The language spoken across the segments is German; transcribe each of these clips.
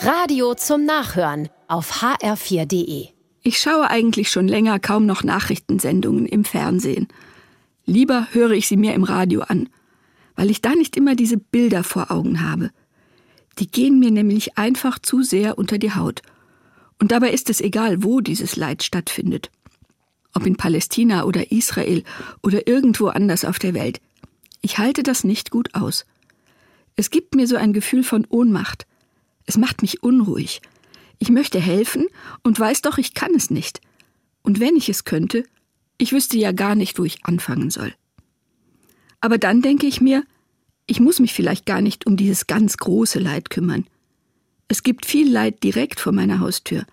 Radio zum Nachhören auf hr4.de. Ich schaue eigentlich schon länger kaum noch Nachrichtensendungen im Fernsehen. Lieber höre ich sie mir im Radio an, weil ich da nicht immer diese Bilder vor Augen habe. Die gehen mir nämlich einfach zu sehr unter die Haut. Und dabei ist es egal, wo dieses Leid stattfindet. Ob in Palästina oder Israel oder irgendwo anders auf der Welt. Ich halte das nicht gut aus. Es gibt mir so ein Gefühl von Ohnmacht. Es macht mich unruhig. Ich möchte helfen und weiß doch, ich kann es nicht. Und wenn ich es könnte, ich wüsste ja gar nicht, wo ich anfangen soll. Aber dann denke ich mir, ich muss mich vielleicht gar nicht um dieses ganz große Leid kümmern. Es gibt viel Leid direkt vor meiner Haustür.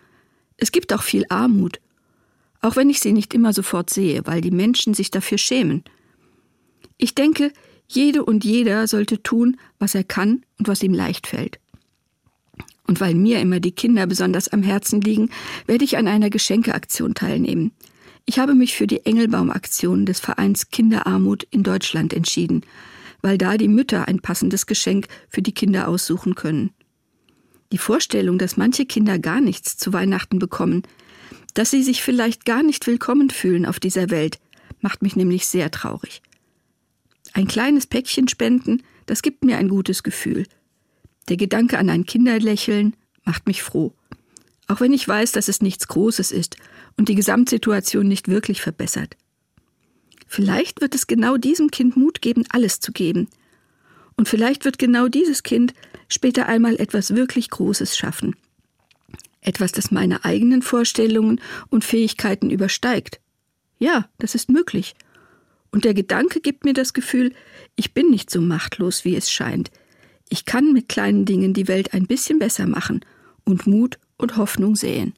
Es gibt auch viel Armut. Auch wenn ich sie nicht immer sofort sehe, weil die Menschen sich dafür schämen. Ich denke, jede und jeder sollte tun, was er kann und was ihm leicht fällt. Und weil mir immer die Kinder besonders am Herzen liegen, werde ich an einer Geschenkeaktion teilnehmen. Ich habe mich für die Engelbaum-Aktion des Vereins Kinderarmut in Deutschland entschieden, weil da die Mütter ein passendes Geschenk für die Kinder aussuchen können. Die Vorstellung, dass manche Kinder gar nichts zu Weihnachten bekommen, dass sie sich vielleicht gar nicht willkommen fühlen auf dieser Welt, macht mich nämlich sehr traurig. Ein kleines Päckchen spenden, das gibt mir ein gutes Gefühl. Der Gedanke an ein Kinderlächeln macht mich froh. Auch wenn ich weiß, dass es nichts Großes ist und die Gesamtsituation nicht wirklich verbessert. Vielleicht wird es genau diesem Kind Mut geben, alles zu geben. Und vielleicht wird genau dieses Kind später einmal etwas wirklich Großes schaffen. Etwas, das meine eigenen Vorstellungen und Fähigkeiten übersteigt. Ja, das ist möglich. Und der Gedanke gibt mir das Gefühl, ich bin nicht so machtlos, wie es scheint. Ich kann mit kleinen Dingen die Welt ein bisschen besser machen und Mut und Hoffnung säen.